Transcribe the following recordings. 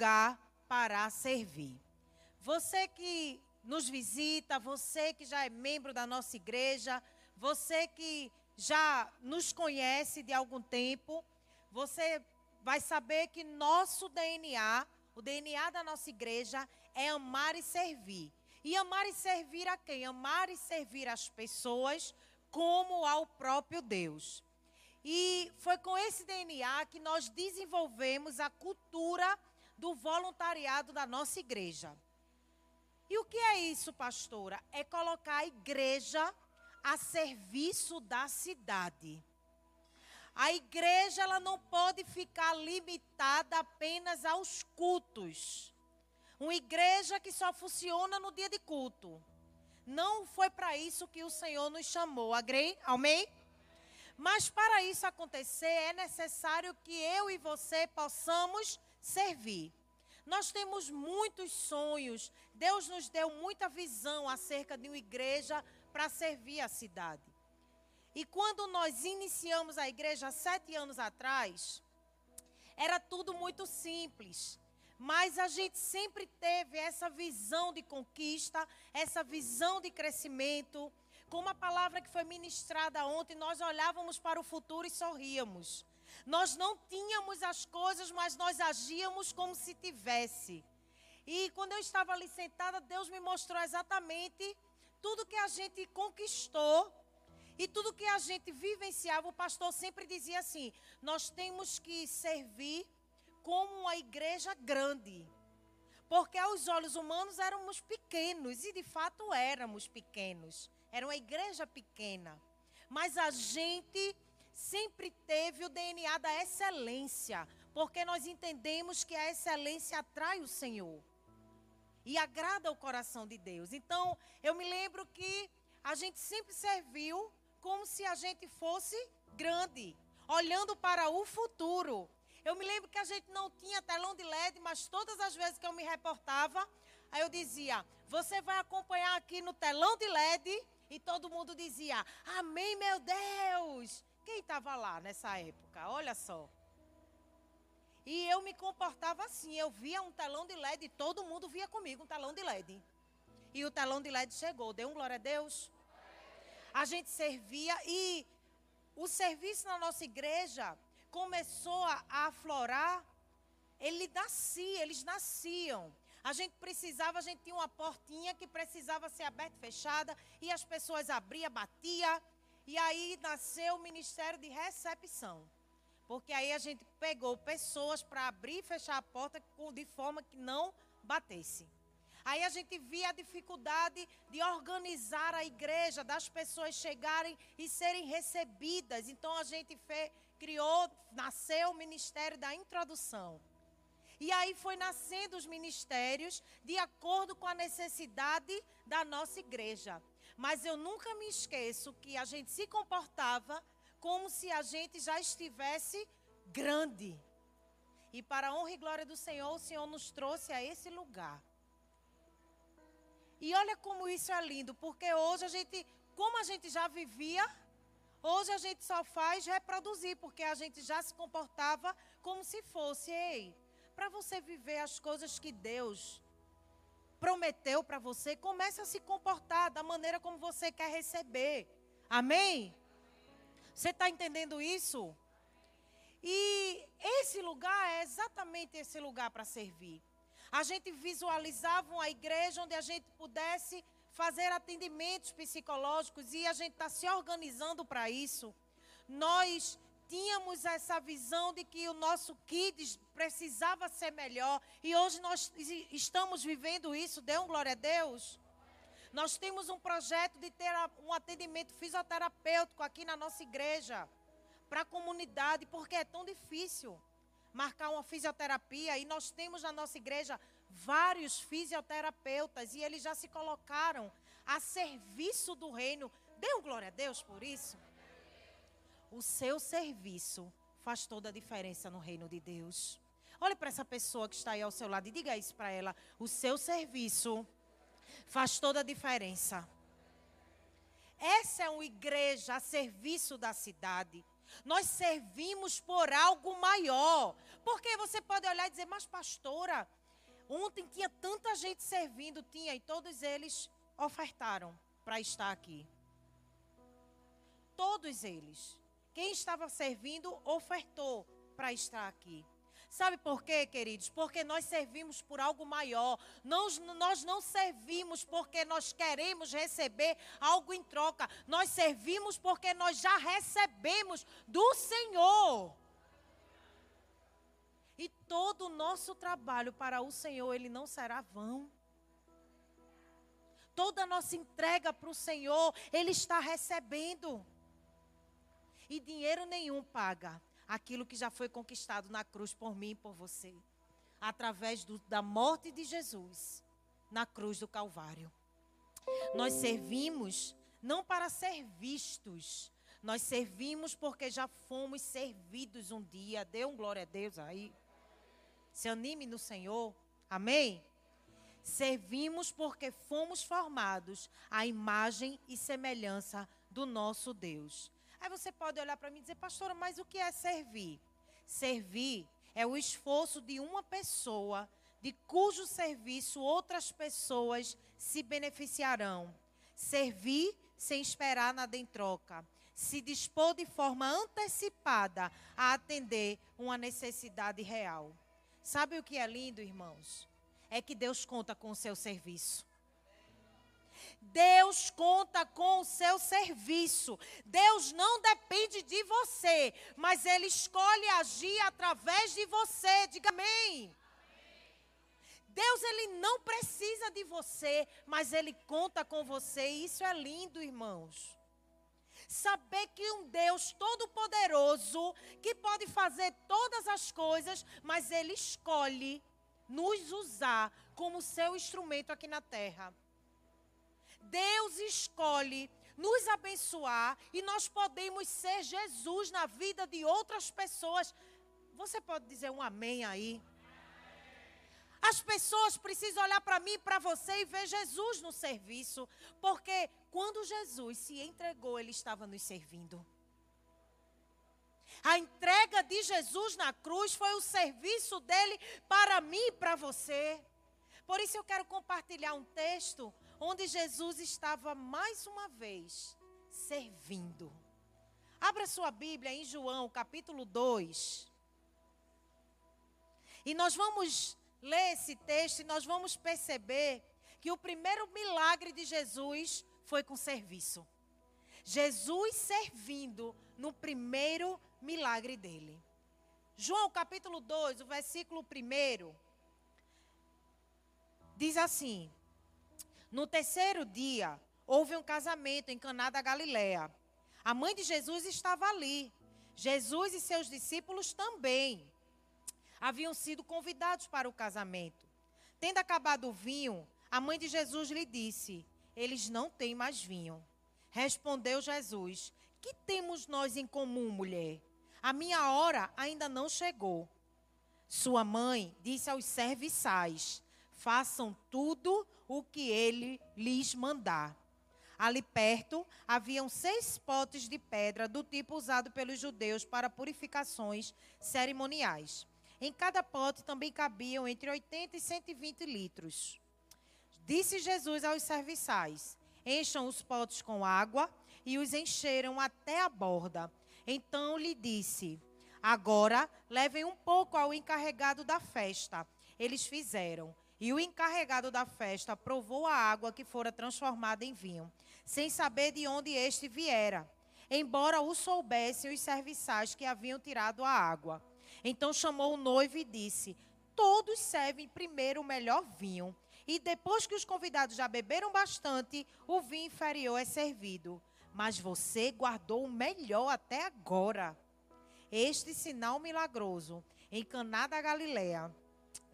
lugar para servir. Você que nos visita, você que já é membro da nossa igreja, você que já nos conhece de algum tempo, você vai saber que nosso DNA, o DNA da nossa igreja, é amar e servir. E amar e servir a quem? Amar e servir as pessoas como ao próprio Deus. E foi com esse DNA que nós desenvolvemos a cultura do voluntariado da nossa igreja. E o que é isso, pastora? É colocar a igreja a serviço da cidade. A igreja ela não pode ficar limitada apenas aos cultos. Uma igreja que só funciona no dia de culto. Não foi para isso que o Senhor nos chamou. Amém? Amém? Mas para isso acontecer é necessário que eu e você possamos servir. Nós temos muitos sonhos. Deus nos deu muita visão acerca de uma igreja para servir a cidade. E quando nós iniciamos a igreja sete anos atrás, era tudo muito simples. Mas a gente sempre teve essa visão de conquista, essa visão de crescimento. Como a palavra que foi ministrada ontem, nós olhávamos para o futuro e sorríamos. Nós não tínhamos as coisas, mas nós agíamos como se tivesse. E quando eu estava ali sentada, Deus me mostrou exatamente tudo que a gente conquistou e tudo que a gente vivenciava. O pastor sempre dizia assim: nós temos que servir como uma igreja grande. Porque aos olhos humanos éramos pequenos, e de fato éramos pequenos. Era uma igreja pequena. Mas a gente sempre teve o DNA da excelência, porque nós entendemos que a excelência atrai o Senhor e agrada o coração de Deus. Então, eu me lembro que a gente sempre serviu como se a gente fosse grande, olhando para o futuro. Eu me lembro que a gente não tinha telão de LED, mas todas as vezes que eu me reportava, aí eu dizia: Você vai acompanhar aqui no telão de LED? E todo mundo dizia: Amém, meu Deus! Quem estava lá nessa época? Olha só. E eu me comportava assim. Eu via um telão de LED todo mundo via comigo um telão de LED. E o telão de LED chegou. Deu um glória a Deus. A gente servia e o serviço na nossa igreja começou a aflorar. Ele nascia, eles nasciam. A gente precisava, a gente tinha uma portinha que precisava ser aberta e fechada. E as pessoas abriam, batiam. E aí nasceu o ministério de recepção. Porque aí a gente pegou pessoas para abrir e fechar a porta de forma que não batesse. Aí a gente via a dificuldade de organizar a igreja, das pessoas chegarem e serem recebidas. Então a gente criou, nasceu o ministério da introdução. E aí foi nascendo os ministérios de acordo com a necessidade da nossa igreja. Mas eu nunca me esqueço que a gente se comportava como se a gente já estivesse grande. E para a honra e glória do Senhor, o Senhor nos trouxe a esse lugar. E olha como isso é lindo, porque hoje a gente, como a gente já vivia, hoje a gente só faz reproduzir, porque a gente já se comportava como se fosse, ei, para você viver as coisas que Deus prometeu para você, comece a se comportar da maneira como você quer receber. Amém? Você está entendendo isso? E esse lugar é exatamente esse lugar para servir. A gente visualizava uma igreja onde a gente pudesse fazer atendimentos psicológicos e a gente está se organizando para isso. Nós tínhamos essa visão de que o nosso kids precisava ser melhor e hoje nós estamos vivendo isso, dê um glória a Deus. Nós temos um projeto de ter um atendimento fisioterapêutico aqui na nossa igreja para a comunidade, porque é tão difícil marcar uma fisioterapia e nós temos na nossa igreja vários fisioterapeutas e eles já se colocaram a serviço do reino. Dê um glória a Deus por isso. O seu serviço faz toda a diferença no reino de Deus. Olhe para essa pessoa que está aí ao seu lado e diga isso para ela. O seu serviço faz toda a diferença. Essa é uma igreja a serviço da cidade. Nós servimos por algo maior. Porque você pode olhar e dizer, mas pastora, ontem tinha tanta gente servindo, tinha, e todos eles ofertaram para estar aqui. Todos eles. Quem estava servindo ofertou para estar aqui. Sabe por quê, queridos? Porque nós servimos por algo maior. Nós, nós não servimos porque nós queremos receber algo em troca. Nós servimos porque nós já recebemos do Senhor. E todo o nosso trabalho para o Senhor, ele não será vão. Toda a nossa entrega para o Senhor, ele está recebendo. E dinheiro nenhum paga aquilo que já foi conquistado na cruz por mim e por você, através do, da morte de Jesus na cruz do Calvário. Nós servimos não para ser vistos, nós servimos porque já fomos servidos um dia. Dê um glória a Deus aí. Se anime no Senhor. Amém? Servimos porque fomos formados à imagem e semelhança do nosso Deus. Aí você pode olhar para mim e dizer, pastora, mas o que é servir? Servir é o esforço de uma pessoa, de cujo serviço outras pessoas se beneficiarão. Servir sem esperar nada em troca. Se dispor de forma antecipada a atender uma necessidade real. Sabe o que é lindo, irmãos? É que Deus conta com o seu serviço. Deus conta com o seu serviço. Deus não depende de você, mas Ele escolhe agir através de você. Diga amém. Deus ele não precisa de você, mas ele conta com você. E isso é lindo, irmãos. Saber que um Deus todo-poderoso, que pode fazer todas as coisas, mas ele escolhe nos usar como seu instrumento aqui na terra. Deus escolhe nos abençoar e nós podemos ser Jesus na vida de outras pessoas. Você pode dizer um amém aí? As pessoas precisam olhar para mim para você e ver Jesus no serviço, porque quando Jesus se entregou, ele estava nos servindo. A entrega de Jesus na cruz foi o serviço dele para mim e para você. Por isso eu quero compartilhar um texto onde Jesus estava mais uma vez servindo. Abra sua Bíblia em João, capítulo 2. E nós vamos ler esse texto e nós vamos perceber que o primeiro milagre de Jesus foi com serviço. Jesus servindo no primeiro milagre dele. João capítulo 2, o versículo 1 diz assim: no terceiro dia, houve um casamento em Caná da Galiléia. A mãe de Jesus estava ali. Jesus e seus discípulos também haviam sido convidados para o casamento. Tendo acabado o vinho, a mãe de Jesus lhe disse: Eles não têm mais vinho. Respondeu Jesus: Que temos nós em comum, mulher? A minha hora ainda não chegou. Sua mãe disse aos serviçais: Façam tudo o que ele lhes mandar. Ali perto haviam seis potes de pedra do tipo usado pelos judeus para purificações cerimoniais. Em cada pote também cabiam entre 80 e 120 litros. Disse Jesus aos serviçais: Encham os potes com água, e os encheram até a borda. Então lhe disse: Agora levem um pouco ao encarregado da festa. Eles fizeram. E o encarregado da festa provou a água que fora transformada em vinho, sem saber de onde este viera, embora o soubessem os serviçais que haviam tirado a água. Então chamou o noivo e disse: Todos servem primeiro o melhor vinho, e depois que os convidados já beberam bastante, o vinho inferior é servido. Mas você guardou o melhor até agora. Este sinal milagroso em Caná da Galileia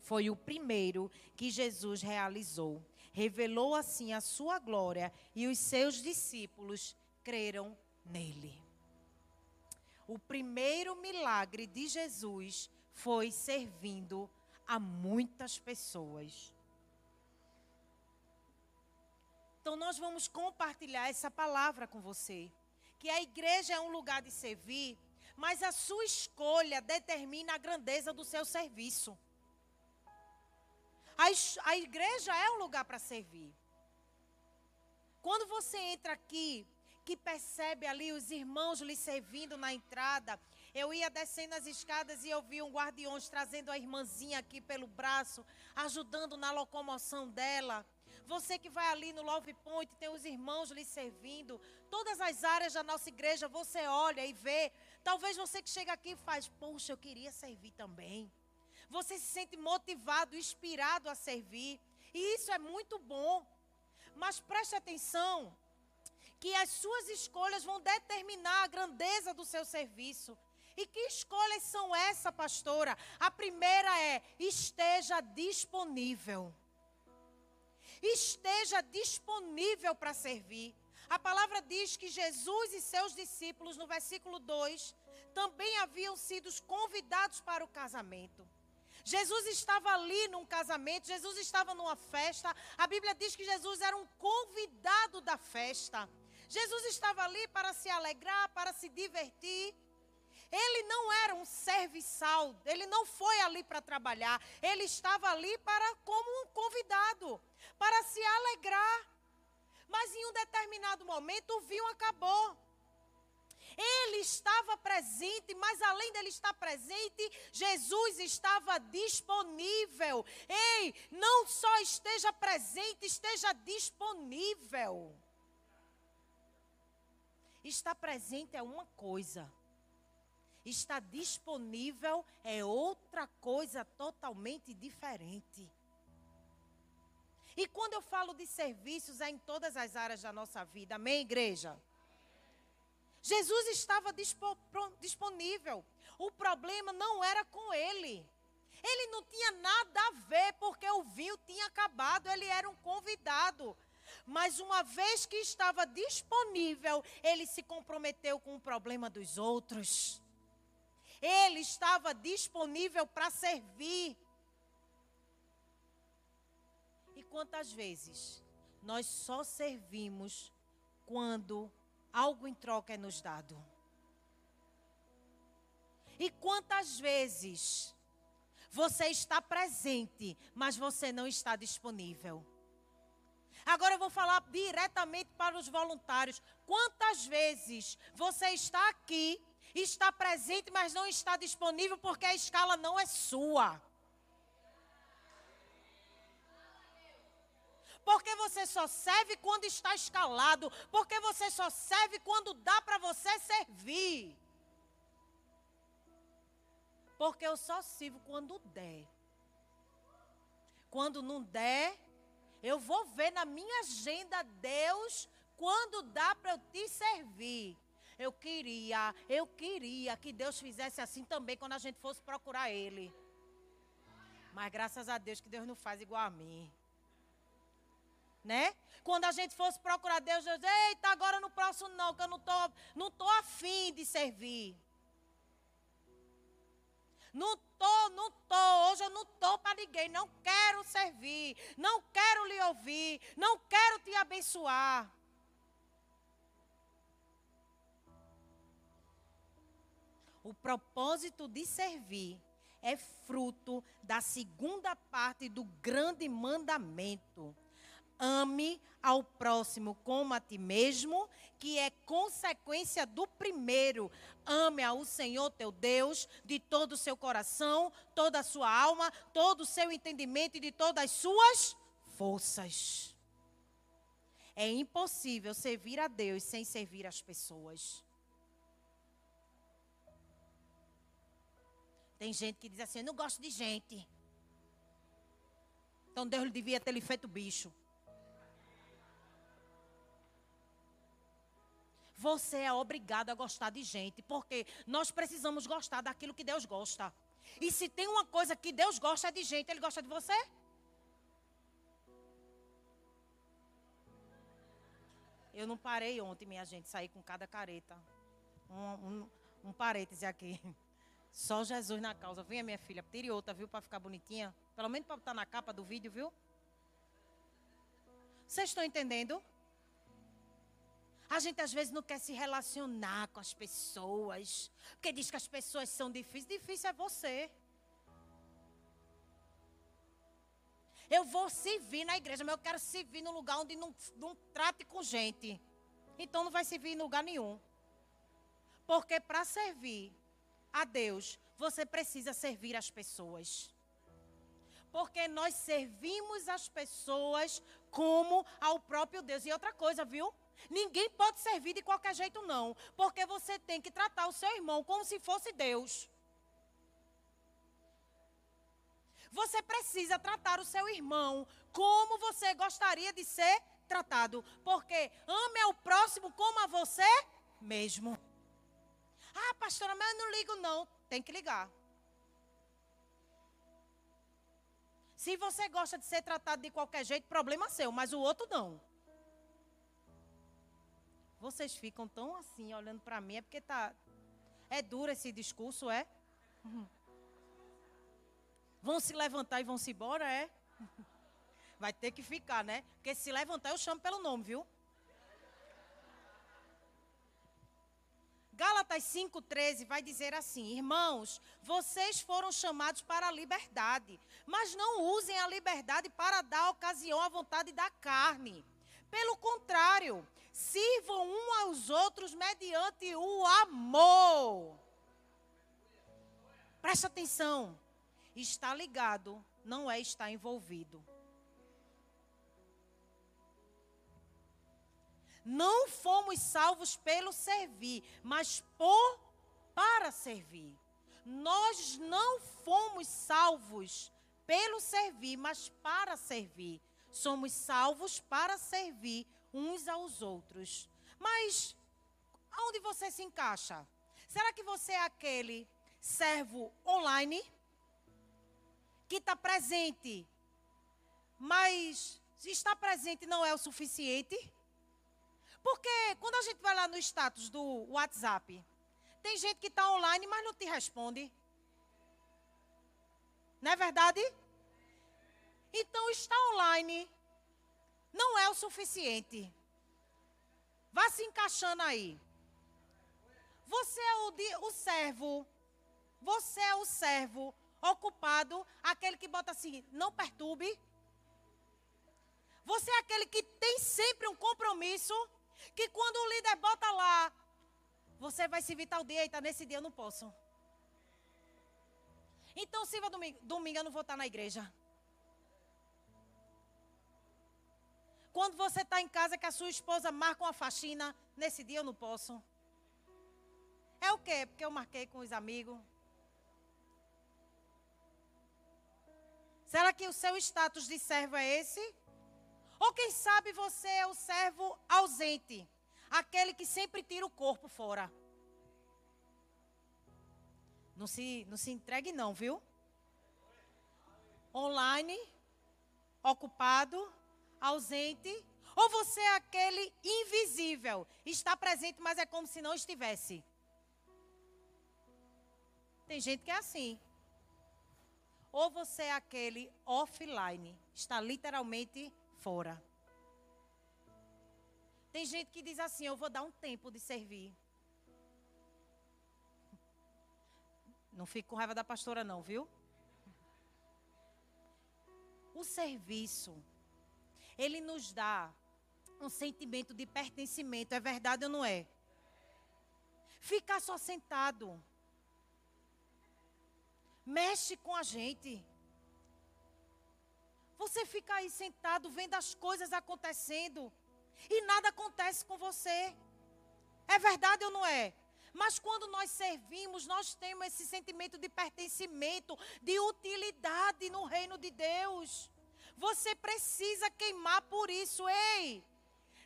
foi o primeiro que Jesus realizou. Revelou assim a sua glória e os seus discípulos creram nele. O primeiro milagre de Jesus foi servindo a muitas pessoas. Então, nós vamos compartilhar essa palavra com você. Que a igreja é um lugar de servir, mas a sua escolha determina a grandeza do seu serviço. A, a igreja é um lugar para servir. Quando você entra aqui, que percebe ali os irmãos lhe servindo na entrada, eu ia descendo as escadas e eu vi um guardiões trazendo a irmãzinha aqui pelo braço, ajudando na locomoção dela. Você que vai ali no Love Point, tem os irmãos lhe servindo. Todas as áreas da nossa igreja, você olha e vê. Talvez você que chega aqui e faz, poxa, eu queria servir também. Você se sente motivado, inspirado a servir. E isso é muito bom. Mas preste atenção que as suas escolhas vão determinar a grandeza do seu serviço. E que escolhas são essas, pastora? A primeira é: esteja disponível esteja disponível para servir. A palavra diz que Jesus e seus discípulos, no versículo 2, também haviam sido convidados para o casamento. Jesus estava ali num casamento, Jesus estava numa festa. A Bíblia diz que Jesus era um convidado da festa. Jesus estava ali para se alegrar, para se divertir. Ele não era um serviçal, ele não foi ali para trabalhar, ele estava ali para como um convidado, para se alegrar. Mas em um determinado momento o vinho acabou. Ele estava presente, mas além dele estar presente, Jesus estava disponível. Ei, não só esteja presente, esteja disponível. Estar presente é uma coisa, está disponível é outra coisa totalmente diferente. E quando eu falo de serviços, é em todas as áreas da nossa vida. Amém, igreja? Jesus estava disponível. O problema não era com ele. Ele não tinha nada a ver, porque o vinho tinha acabado, ele era um convidado. Mas uma vez que estava disponível, ele se comprometeu com o problema dos outros. Ele estava disponível para servir. E quantas vezes nós só servimos quando algo em troca é nos dado? E quantas vezes você está presente, mas você não está disponível? Agora eu vou falar diretamente para os voluntários. Quantas vezes você está aqui está presente, mas não está disponível porque a escala não é sua. Porque você só serve quando está escalado. Porque você só serve quando dá para você servir. Porque eu só sirvo quando der. Quando não der, eu vou ver na minha agenda Deus quando dá para eu te servir. Eu queria, eu queria que Deus fizesse assim também quando a gente fosse procurar Ele. Mas graças a Deus que Deus não faz igual a mim. Né? Quando a gente fosse procurar Deus, Deus, eita, agora no próximo não, que eu não tô, não tô afim de servir. Não tô, não tô, hoje eu não tô para ninguém, não quero servir, não quero lhe ouvir, não quero te abençoar. O propósito de servir é fruto da segunda parte do grande mandamento. Ame ao próximo como a ti mesmo, que é consequência do primeiro. Ame ao Senhor teu Deus de todo o seu coração, toda a sua alma, todo o seu entendimento e de todas as suas forças. É impossível servir a Deus sem servir as pessoas. Tem gente que diz assim: eu não gosto de gente. Então Deus devia ter lhe feito bicho. Você é obrigado a gostar de gente, porque nós precisamos gostar daquilo que Deus gosta. E se tem uma coisa que Deus gosta é de gente, Ele gosta de você? Eu não parei ontem, minha gente, sair com cada careta. Um, um, um parêntese aqui. Só Jesus na causa. Venha, minha filha, tire outra, viu, para ficar bonitinha. Pelo menos para estar na capa do vídeo, viu? Vocês estão entendendo? A gente às vezes não quer se relacionar com as pessoas, porque diz que as pessoas são difíceis. Difícil é você. Eu vou servir na igreja, mas eu quero servir num lugar onde não, não trate com gente. Então não vai servir em lugar nenhum. Porque para servir a Deus, você precisa servir as pessoas. Porque nós servimos as pessoas como ao próprio Deus. E outra coisa, viu? Ninguém pode servir de qualquer jeito, não. Porque você tem que tratar o seu irmão como se fosse Deus. Você precisa tratar o seu irmão como você gostaria de ser tratado. Porque ame ao próximo como a você mesmo. Ah, pastora, mas eu não ligo, não. Tem que ligar. Se você gosta de ser tratado de qualquer jeito, problema seu, mas o outro não. Vocês ficam tão assim olhando para mim, é porque tá é duro esse discurso, é? Vão se levantar e vão se embora, é? Vai ter que ficar, né? Porque se levantar eu chamo pelo nome, viu? Gálatas 5,13 vai dizer assim: Irmãos, vocês foram chamados para a liberdade, mas não usem a liberdade para dar ocasião à vontade da carne. Pelo contrário, sirvam um aos outros mediante o amor. Presta atenção. Está ligado não é estar envolvido. Não fomos salvos pelo servir, mas por para servir. Nós não fomos salvos pelo servir, mas para servir. Somos salvos para servir uns aos outros. Mas aonde você se encaixa? Será que você é aquele servo online que está presente, mas se está presente não é o suficiente? Porque quando a gente vai lá no status do WhatsApp, tem gente que está online, mas não te responde. Não é verdade? Então, estar online não é o suficiente. Vá se encaixando aí. Você é o, o servo. Você é o servo ocupado, aquele que bota assim, não perturbe. Você é aquele que tem sempre um compromisso que quando o líder bota lá, você vai se vir tal dia, eita, nesse dia eu não posso. Então sirva domingo, domingo eu não vou estar na igreja. Quando você está em casa que a sua esposa marca uma faxina, nesse dia eu não posso. É o quê? Porque eu marquei com os amigos. Será que o seu status de servo é esse? Ou quem sabe você é o servo ausente, aquele que sempre tira o corpo fora. Não se, não se entregue não, viu? Online, ocupado, ausente, ou você é aquele invisível, está presente, mas é como se não estivesse. Tem gente que é assim. Ou você é aquele offline, está literalmente fora. Tem gente que diz assim: eu vou dar um tempo de servir. Não fique com raiva da pastora, não, viu? O serviço, ele nos dá um sentimento de pertencimento, é verdade ou não é? Ficar só sentado mexe com a gente. Você fica aí sentado vendo as coisas acontecendo e nada acontece com você. É verdade ou não é? Mas quando nós servimos, nós temos esse sentimento de pertencimento, de utilidade no reino de Deus. Você precisa queimar por isso, ei!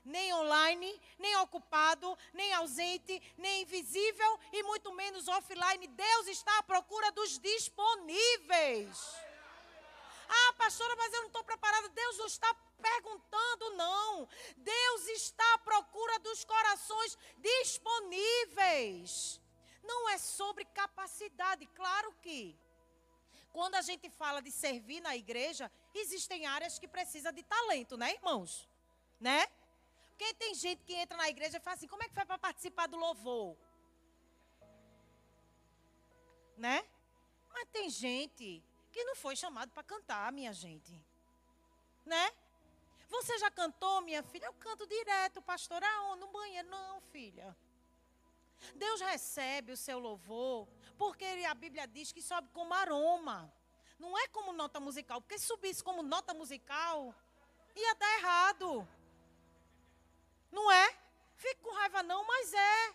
Nem online, nem ocupado, nem ausente, nem invisível e muito menos offline. Deus está à procura dos disponíveis. Ah, pastora, mas eu não estou preparada. Deus não está perguntando, não. Deus está à procura dos corações disponíveis. Não é sobre capacidade, claro que. Quando a gente fala de servir na igreja, existem áreas que precisam de talento, né, irmãos? Né? Porque tem gente que entra na igreja e fala assim: como é que foi para participar do louvor? Né? Mas tem gente que não foi chamado para cantar, minha gente. Né? Você já cantou, minha filha? Eu canto direto, pastor. Aonde? No banheiro. Não, filha. Deus recebe o seu louvor, porque a Bíblia diz que sobe como aroma. Não é como nota musical, porque se subisse como nota musical, ia dar errado. Não é? Fico com raiva não, mas é.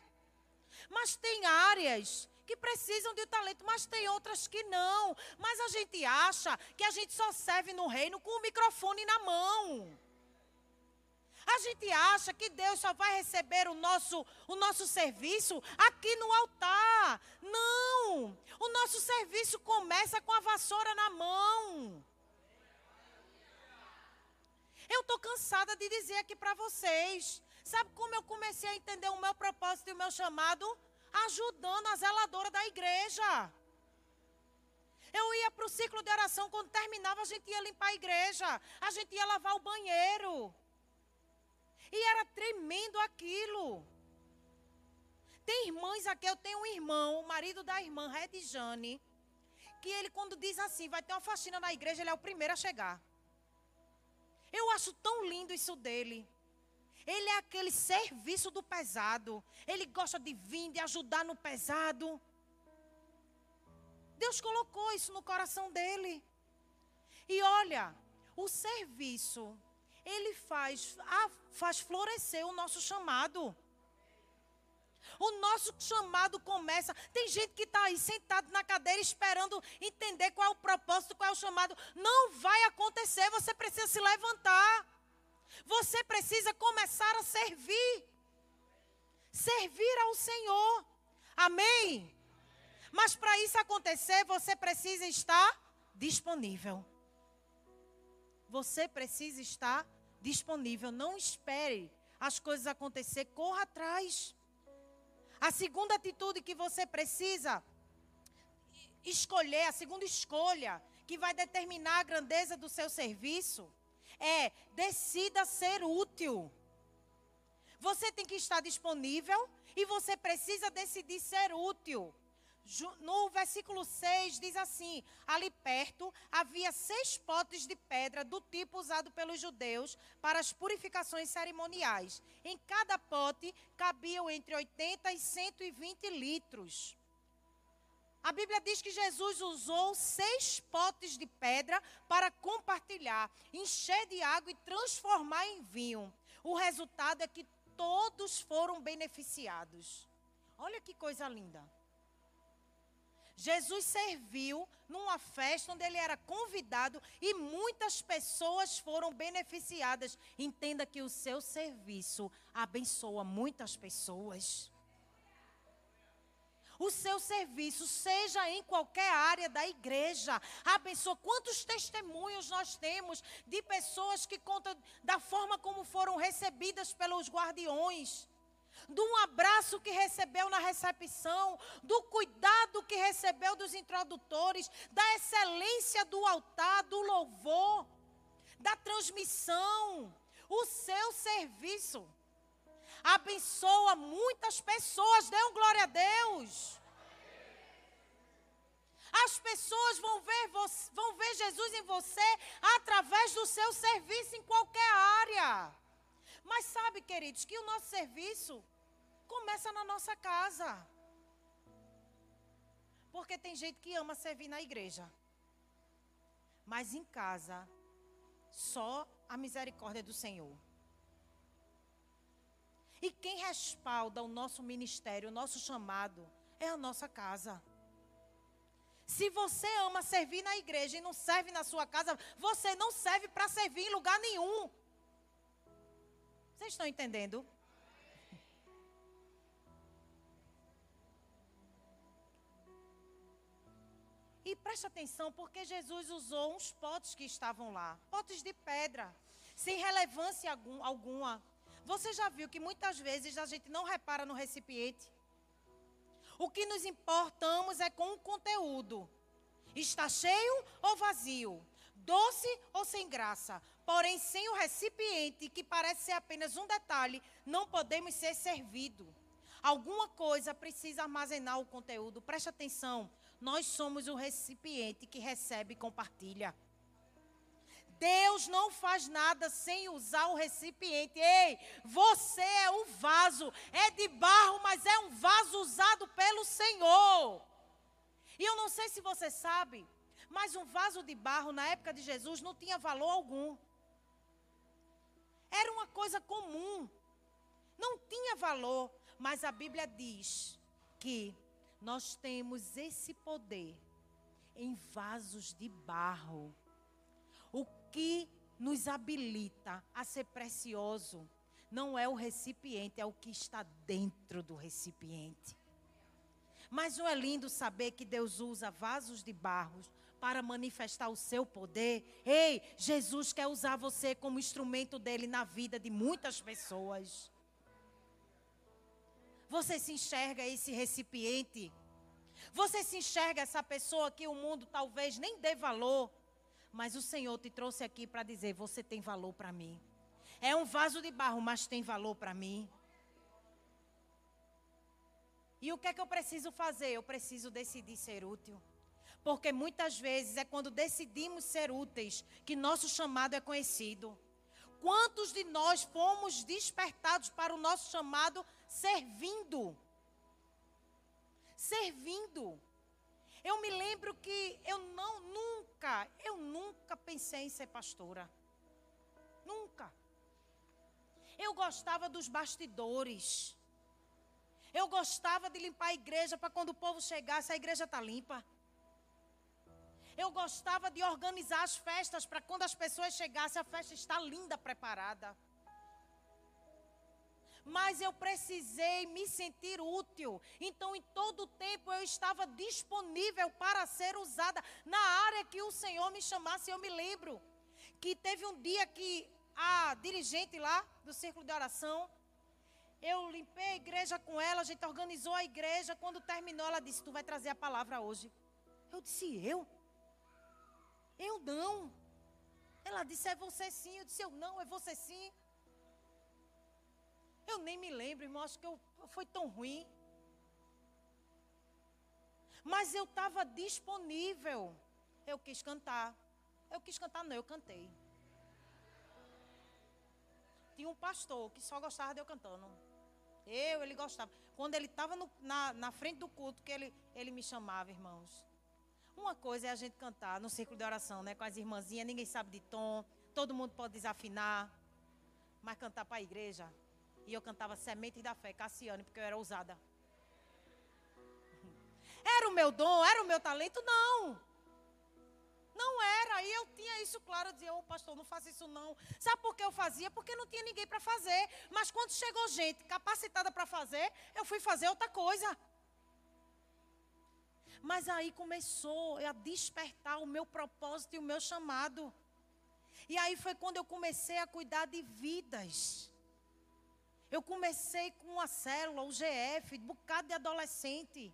Mas tem áreas que precisam de talento, mas tem outras que não. Mas a gente acha que a gente só serve no reino com o microfone na mão. A gente acha que Deus só vai receber o nosso, o nosso serviço aqui no altar. Não! O nosso serviço começa com a vassoura na mão. Eu estou cansada de dizer aqui para vocês. Sabe como eu comecei a entender o meu propósito e o meu chamado? Ajudando a zeladora da igreja. Eu ia para o ciclo de oração, quando terminava, a gente ia limpar a igreja, a gente ia lavar o banheiro. E era tremendo aquilo. Tem irmãs aqui, eu tenho um irmão, o marido da irmã Redjane, que ele, quando diz assim, vai ter uma faxina na igreja, ele é o primeiro a chegar. Eu acho tão lindo isso dele. Ele é aquele serviço do pesado. Ele gosta de vir, de ajudar no pesado. Deus colocou isso no coração dele. E olha, o serviço ele faz, faz florescer o nosso chamado. O nosso chamado começa. Tem gente que está aí sentado na cadeira esperando entender qual é o propósito, qual é o chamado. Não vai acontecer. Você precisa se levantar. Você precisa começar a servir. Servir ao Senhor. Amém? Mas para isso acontecer, você precisa estar disponível. Você precisa estar disponível. Não espere as coisas acontecer, corra atrás. A segunda atitude que você precisa escolher, a segunda escolha que vai determinar a grandeza do seu serviço é decida ser útil. Você tem que estar disponível e você precisa decidir ser útil no versículo 6 diz assim: Ali perto havia seis potes de pedra do tipo usado pelos judeus para as purificações cerimoniais. Em cada pote cabiam entre 80 e 120 litros. A Bíblia diz que Jesus usou seis potes de pedra para compartilhar, encher de água e transformar em vinho. O resultado é que todos foram beneficiados. Olha que coisa linda. Jesus serviu numa festa onde ele era convidado e muitas pessoas foram beneficiadas. Entenda que o seu serviço abençoa muitas pessoas. O seu serviço, seja em qualquer área da igreja, abençoa. Quantos testemunhos nós temos de pessoas que contam da forma como foram recebidas pelos guardiões? Do um abraço que recebeu na recepção, do cuidado que recebeu dos introdutores, da excelência do altar, do louvor, da transmissão. O seu serviço abençoa muitas pessoas. Dê um glória a Deus. As pessoas vão ver, vão ver Jesus em você através do seu serviço em qualquer área. Mas sabe, queridos, que o nosso serviço começa na nossa casa. Porque tem gente que ama servir na igreja. Mas em casa, só a misericórdia do Senhor. E quem respalda o nosso ministério, o nosso chamado, é a nossa casa. Se você ama servir na igreja e não serve na sua casa, você não serve para servir em lugar nenhum. Vocês estão entendendo? E preste atenção, porque Jesus usou uns potes que estavam lá potes de pedra, sem relevância alguma. Você já viu que muitas vezes a gente não repara no recipiente? O que nos importamos é com o conteúdo. Está cheio ou vazio? Doce ou sem graça? Porém, sem o recipiente, que parece ser apenas um detalhe, não podemos ser servidos. Alguma coisa precisa armazenar o conteúdo. Preste atenção. Nós somos o recipiente que recebe e compartilha. Deus não faz nada sem usar o recipiente. Ei, você é o vaso. É de barro, mas é um vaso usado pelo Senhor. E eu não sei se você sabe, mas um vaso de barro na época de Jesus não tinha valor algum. Era uma coisa comum. Não tinha valor. Mas a Bíblia diz que nós temos esse poder em vasos de barro. O que nos habilita a ser precioso não é o recipiente, é o que está dentro do recipiente. Mas não é lindo saber que Deus usa vasos de barros para manifestar o seu poder? Ei, Jesus quer usar você como instrumento dele na vida de muitas pessoas. Você se enxerga esse recipiente? Você se enxerga essa pessoa que o mundo talvez nem dê valor? Mas o Senhor te trouxe aqui para dizer: você tem valor para mim. É um vaso de barro, mas tem valor para mim. E o que é que eu preciso fazer? Eu preciso decidir ser útil. Porque muitas vezes é quando decidimos ser úteis que nosso chamado é conhecido. Quantos de nós fomos despertados para o nosso chamado servindo? Servindo. Eu me lembro que eu não nunca, eu nunca pensei em ser pastora. Nunca. Eu gostava dos bastidores. Eu gostava de limpar a igreja para quando o povo chegasse, a igreja está limpa. Eu gostava de organizar as festas para quando as pessoas chegassem, a festa está linda, preparada mas eu precisei me sentir útil. Então, em todo o tempo, eu estava disponível para ser usada na área que o Senhor me chamasse. Eu me lembro que teve um dia que a dirigente lá do círculo de oração, eu limpei a igreja com ela, a gente organizou a igreja. Quando terminou, ela disse: Tu vai trazer a palavra hoje. Eu disse: Eu? Eu não. Ela disse: É você sim. Eu disse: Eu não, é você sim. Eu nem me lembro, irmão, acho que eu, foi tão ruim. Mas eu estava disponível. Eu quis cantar. Eu quis cantar, não, eu cantei. Tinha um pastor que só gostava de eu cantando. Eu, ele gostava. Quando ele estava na, na frente do culto, que ele, ele me chamava, irmãos. Uma coisa é a gente cantar no círculo de oração, né? Com as irmãzinhas, ninguém sabe de tom, todo mundo pode desafinar. Mas cantar para a igreja, e eu cantava Sementes da Fé, Cassiane, porque eu era ousada. Era o meu dom, era o meu talento? Não. Não era. E eu tinha isso claro. Eu dizia, ô oh, pastor, não faça isso não. Sabe por que eu fazia? Porque não tinha ninguém para fazer. Mas quando chegou gente capacitada para fazer, eu fui fazer outra coisa. Mas aí começou a despertar o meu propósito e o meu chamado. E aí foi quando eu comecei a cuidar de vidas. Eu comecei com uma célula, o GF, um bocado de adolescente.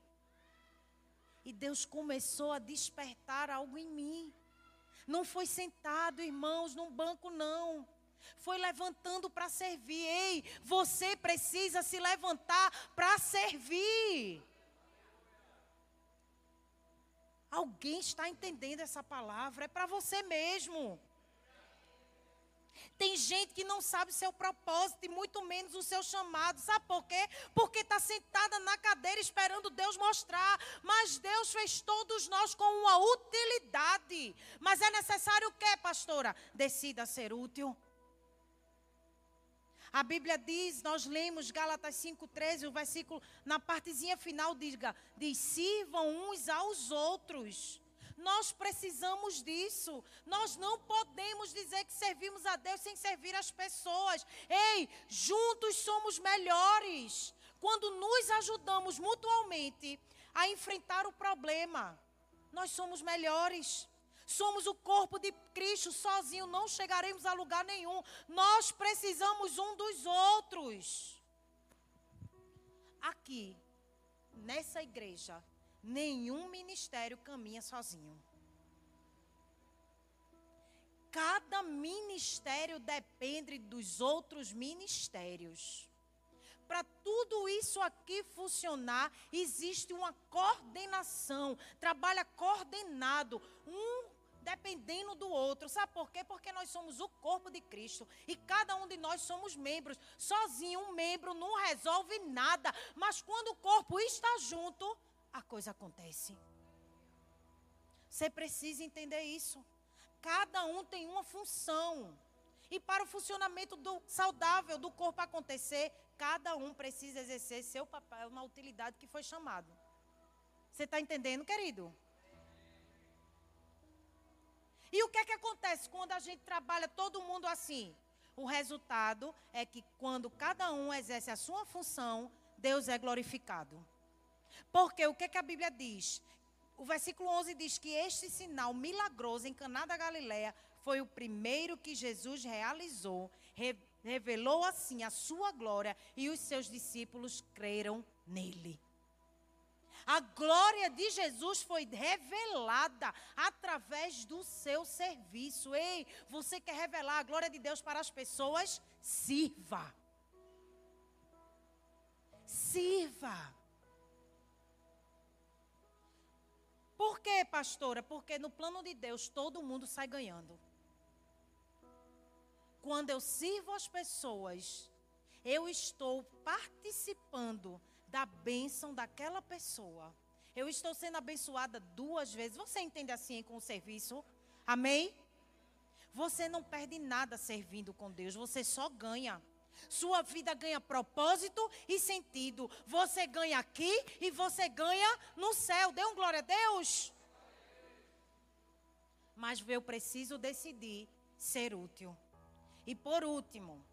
E Deus começou a despertar algo em mim. Não foi sentado, irmãos, num banco, não. Foi levantando para servir. Ei, você precisa se levantar para servir. Alguém está entendendo essa palavra? É para você mesmo. Tem gente que não sabe seu propósito e muito menos o seu chamado. Sabe por quê? Porque está sentada na cadeira esperando Deus mostrar. Mas Deus fez todos nós com uma utilidade. Mas é necessário o quê, pastora? Decida ser útil. A Bíblia diz, nós lemos Gálatas 5,13, o versículo, na partezinha final, diga, diz: sirvam uns aos outros nós precisamos disso. Nós não podemos dizer que servimos a Deus sem servir as pessoas. Ei, juntos somos melhores. Quando nos ajudamos mutuamente a enfrentar o problema, nós somos melhores. Somos o corpo de Cristo, sozinho não chegaremos a lugar nenhum. Nós precisamos um dos outros. Aqui, nessa igreja, Nenhum ministério caminha sozinho. cada ministério depende dos outros ministérios. Para tudo isso aqui funcionar, existe uma coordenação, trabalha coordenado, um dependendo do outro. Sabe por quê? Porque nós somos o corpo de Cristo e cada um de nós somos membros. Sozinho, um membro não resolve nada, mas quando o corpo está junto, a coisa acontece. Você precisa entender isso. Cada um tem uma função. E para o funcionamento do, saudável do corpo acontecer, cada um precisa exercer seu papel na utilidade que foi chamado. Você está entendendo, querido? E o que é que acontece quando a gente trabalha todo mundo assim? O resultado é que quando cada um exerce a sua função, Deus é glorificado. Porque o que, é que a Bíblia diz? O versículo 11 diz que este sinal milagroso em Caná da Galileia foi o primeiro que Jesus realizou, revelou assim a sua glória e os seus discípulos creram nele. A glória de Jesus foi revelada através do seu serviço. Ei, você quer revelar a glória de Deus para as pessoas? Sirva. Sirva. Por quê, pastora? Porque no plano de Deus todo mundo sai ganhando. Quando eu sirvo as pessoas, eu estou participando da bênção daquela pessoa. Eu estou sendo abençoada duas vezes. Você entende assim com o serviço? Amém? Você não perde nada servindo com Deus, você só ganha. Sua vida ganha propósito e sentido. Você ganha aqui e você ganha no céu. Dê um glória a Deus. Mas eu preciso decidir ser útil. E por último,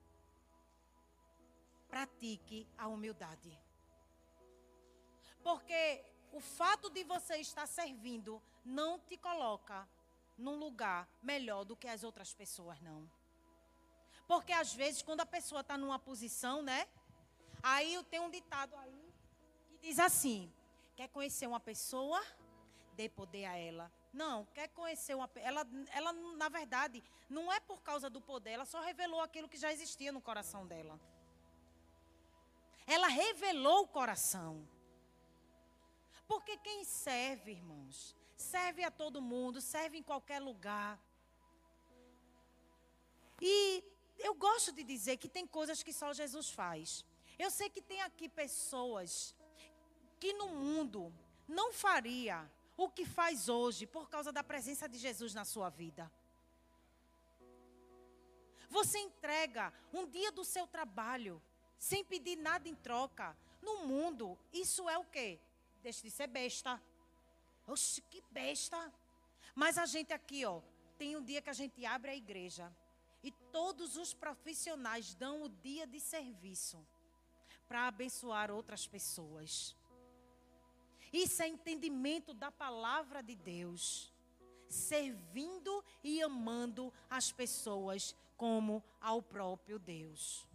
pratique a humildade. Porque o fato de você estar servindo não te coloca num lugar melhor do que as outras pessoas, não. Porque às vezes, quando a pessoa está numa posição, né? Aí eu tenho um ditado aí que diz assim: quer conhecer uma pessoa? Dê poder a ela. Não, quer conhecer uma ela ela na verdade não é por causa do poder, ela só revelou aquilo que já existia no coração dela. Ela revelou o coração. Porque quem serve, irmãos, serve a todo mundo, serve em qualquer lugar. E eu gosto de dizer que tem coisas que só Jesus faz. Eu sei que tem aqui pessoas que no mundo não faria o que faz hoje por causa da presença de Jesus na sua vida. Você entrega um dia do seu trabalho sem pedir nada em troca. No mundo, isso é o quê? Deixa de ser besta. Oxe, que besta. Mas a gente aqui, ó, tem um dia que a gente abre a igreja e todos os profissionais dão o dia de serviço para abençoar outras pessoas. Isso é entendimento da palavra de Deus. Servindo e amando as pessoas como ao próprio Deus.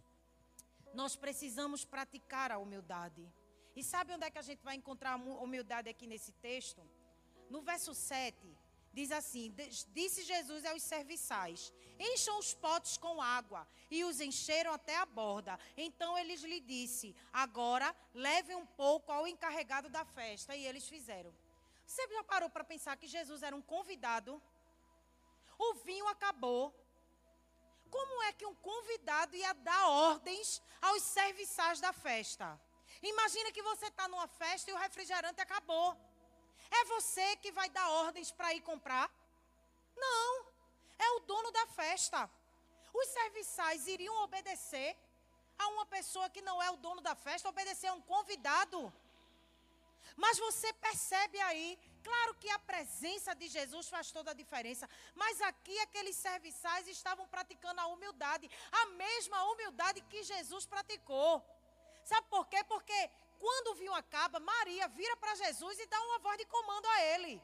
Nós precisamos praticar a humildade. E sabe onde é que a gente vai encontrar humildade aqui nesse texto? No verso 7, diz assim: Disse Jesus aos serviçais: Encham os potes com água. E os encheram até a borda. Então eles lhe disse: Agora leve um pouco ao encarregado da festa. E eles fizeram. Você já parou para pensar que Jesus era um convidado? O vinho acabou. Como é que um convidado ia dar ordens aos serviçais da festa? Imagina que você está numa festa e o refrigerante acabou. É você que vai dar ordens para ir comprar? Não. É o dono da festa. Os serviçais iriam obedecer a uma pessoa que não é o dono da festa, obedecer a um convidado. Mas você percebe aí, claro que a presença de Jesus faz toda a diferença, mas aqui aqueles serviçais estavam praticando a humildade, a mesma humildade que Jesus praticou. Sabe por quê? Porque quando o vinho acaba, Maria vira para Jesus e dá uma voz de comando a ele.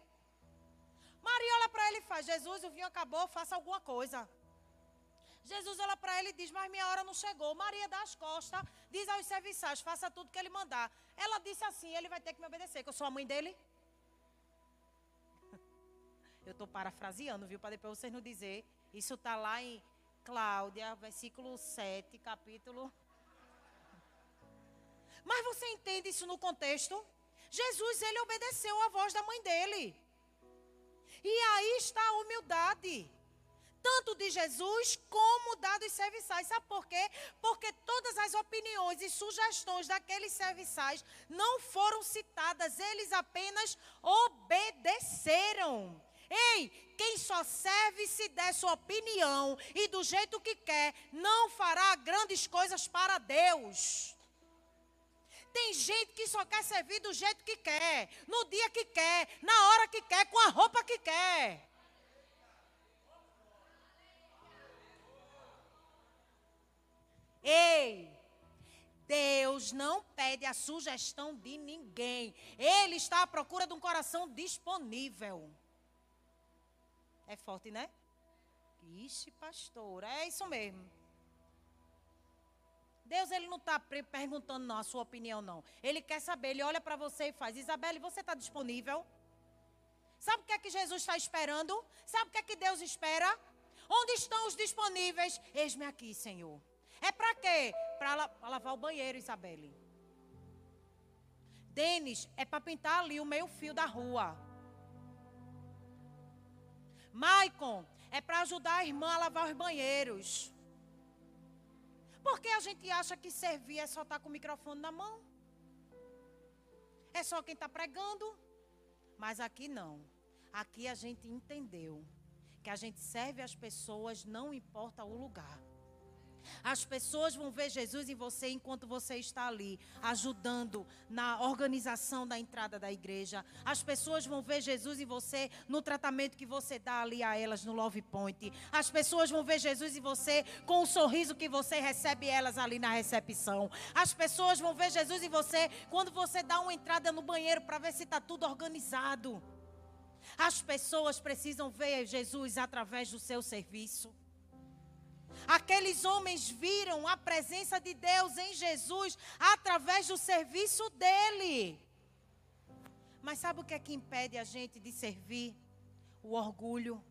Maria olha para ele e faz: Jesus, o vinho acabou, faça alguma coisa. Jesus olha para ele e diz: Mas minha hora não chegou. Maria dá as costas, diz aos serviçais: Faça tudo que ele mandar. Ela disse assim: Ele vai ter que me obedecer, que eu sou a mãe dele. Eu estou parafraseando, viu? Para depois vocês não dizer. Isso está lá em Cláudia, versículo 7, capítulo. Mas você entende isso no contexto? Jesus, ele obedeceu à voz da mãe dele. E aí está a humildade. Tanto de Jesus como da dos serviçais. Sabe por quê? Porque todas as opiniões e sugestões daqueles serviçais não foram citadas, eles apenas obedeceram. Ei, quem só serve se der sua opinião e do jeito que quer, não fará grandes coisas para Deus. Tem gente que só quer servir do jeito que quer, no dia que quer, na hora que quer, com a roupa que quer. Ei, Deus não pede a sugestão de ninguém. Ele está à procura de um coração disponível. É forte, né? Ixi, pastor, é isso mesmo. Deus ele não está perguntando não, a sua opinião, não. Ele quer saber, ele olha para você e faz, Isabelle, você está disponível? Sabe o que é que Jesus está esperando? Sabe o que é que Deus espera? Onde estão os disponíveis? Eis-me aqui, Senhor. É para quê? Para lavar o banheiro, Isabelle. Denis, é para pintar ali o meio fio da rua. Maicon, é para ajudar a irmã a lavar os banheiros. Por que a gente acha que servir é só estar tá com o microfone na mão? É só quem está pregando? Mas aqui não. Aqui a gente entendeu que a gente serve as pessoas, não importa o lugar. As pessoas vão ver Jesus em você enquanto você está ali, ajudando na organização da entrada da igreja. As pessoas vão ver Jesus em você no tratamento que você dá ali a elas no Love Point. As pessoas vão ver Jesus em você com o sorriso que você recebe elas ali na recepção. As pessoas vão ver Jesus em você quando você dá uma entrada no banheiro para ver se está tudo organizado. As pessoas precisam ver Jesus através do seu serviço. Aqueles homens viram a presença de Deus em Jesus através do serviço dele. Mas sabe o que é que impede a gente de servir? O orgulho.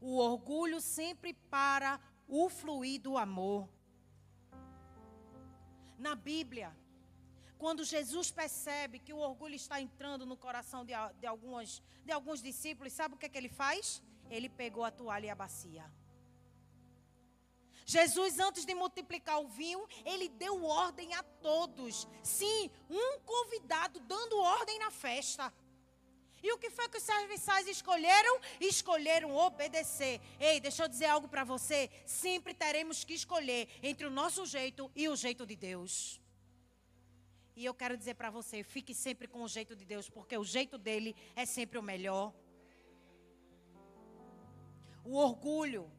O orgulho sempre para o fluir do amor. Na Bíblia, quando Jesus percebe que o orgulho está entrando no coração de, de, algumas, de alguns discípulos, sabe o que, é que ele faz? Ele pegou a toalha e a bacia. Jesus, antes de multiplicar o vinho, ele deu ordem a todos. Sim, um convidado dando ordem na festa. E o que foi que os serviçais escolheram? Escolheram obedecer. Ei, deixa eu dizer algo para você. Sempre teremos que escolher entre o nosso jeito e o jeito de Deus. E eu quero dizer para você, fique sempre com o jeito de Deus, porque o jeito dele é sempre o melhor. O orgulho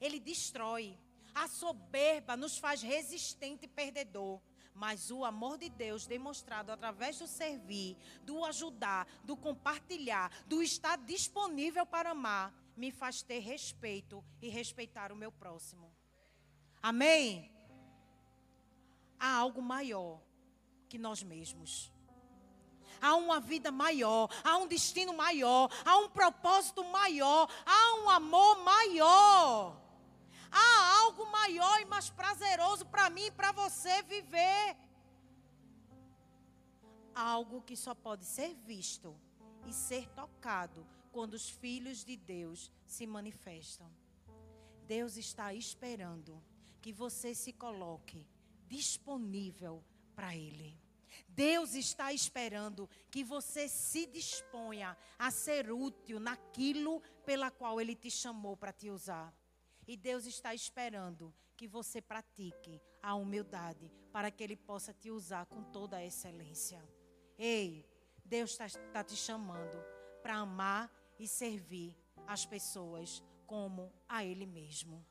ele destrói. A soberba nos faz resistente e perdedor. Mas o amor de Deus, demonstrado através do servir, do ajudar, do compartilhar, do estar disponível para amar, me faz ter respeito e respeitar o meu próximo. Amém? Há algo maior que nós mesmos. Há uma vida maior, há um destino maior, há um propósito maior, há um amor maior. Há algo maior e mais prazeroso para mim e para você viver. Algo que só pode ser visto e ser tocado quando os filhos de Deus se manifestam. Deus está esperando que você se coloque disponível para Ele. Deus está esperando que você se disponha a ser útil naquilo pela qual Ele te chamou para te usar. E Deus está esperando que você pratique a humildade para que Ele possa te usar com toda a excelência. Ei, Deus está tá te chamando para amar e servir as pessoas como a Ele mesmo.